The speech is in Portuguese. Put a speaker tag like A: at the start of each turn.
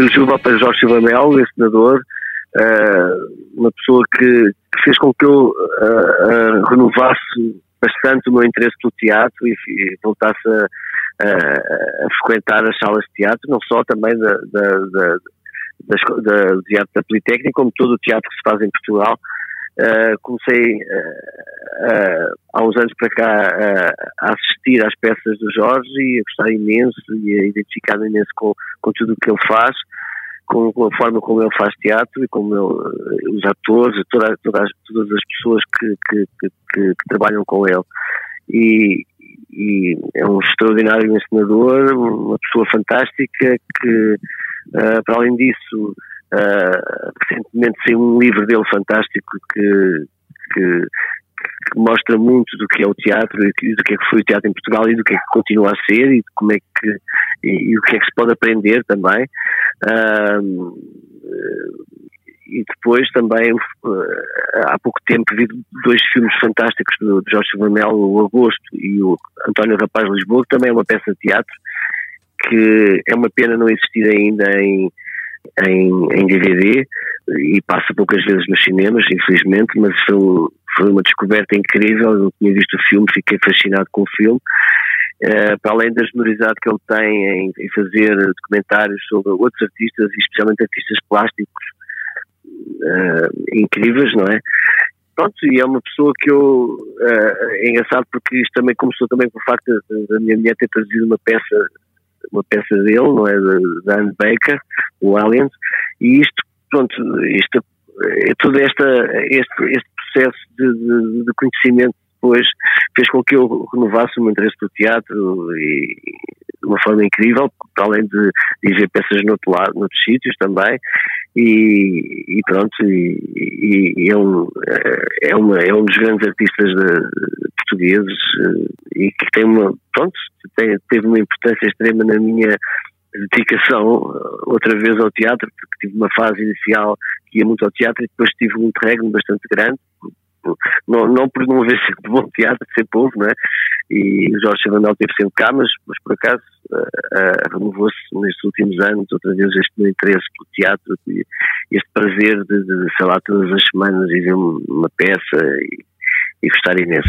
A: elegiu para Jorge Silva Melo, senador, uh, uma pessoa que, que, fez com que eu uh, renovasse bastante o meu interesse pelo teatro e, e voltasse a, a, frequentar as salas de teatro, não só também da, da, da, da, do teatro da Politécnica, como todo o teatro que se faz em Portugal. Uh, comecei uh, uh, há uns anos para cá a assistir às peças do Jorge e a gostar imenso e a identificar imenso com, com tudo o que ele faz, com, com, a forma como ele faz teatro e como ele, os atores, toda, toda, todas as pessoas que, que, que, que, trabalham com ele. E, e é um extraordinário encenador, uma pessoa fantástica que, para além disso, Uh, recentemente saiu um livro dele fantástico que, que, que, mostra muito do que é o teatro e do que é que foi o teatro em Portugal e do que é que continua a ser e como é que e, e o que é que se pode aprender também. Uh, e depois também uh, há pouco tempo vi dois filmes fantásticos do, do Jorge Vanel, o Agosto e o António Rapaz Lisboa, que também é uma peça de teatro que é uma pena não existir ainda em em, em DVD e passa poucas vezes nos cinemas, infelizmente, mas foi, foi uma descoberta incrível. Eu tinha visto o filme, fiquei fascinado com o filme. Uh, para além da generosidade que ele tem em, em, fazer documentários sobre outros artistas, especialmente artistas plásticos uh, incríveis, não é? Pronto, e é uma pessoa que eu. Uh, é engraçado porque isto também começou também com o facto da minha mulher ter trazido uma peça uma peça dele, não é? Da Anne Baker, o Aliens, e isto, pronto, isto, é todo esta, este, este processo de, de, de conhecimento depois fez com que eu renovasse o meu interesse pelo teatro e de uma forma incrível, além de, de ver peças no outro lado, noutros sítios também, e, e pronto, e, e é, um, é, uma, é um dos grandes artistas de, portugueses eh, e que tem uma, pronto, tem, teve uma importância extrema na minha dedicação eh, outra vez ao teatro, porque tive uma fase inicial ia muito ao teatro e depois tive um interregno bastante grande, não, não por não haver sempre bom teatro, sempre houve, não é? E o Jorge Chavandel teve sempre cá, mas, mas por acaso uh, uh, renovou-se nestes últimos anos, outra vez este meu interesse pelo teatro, este prazer de, de, sei lá, todas as semanas ir ver uma peça e, e gostar imenso.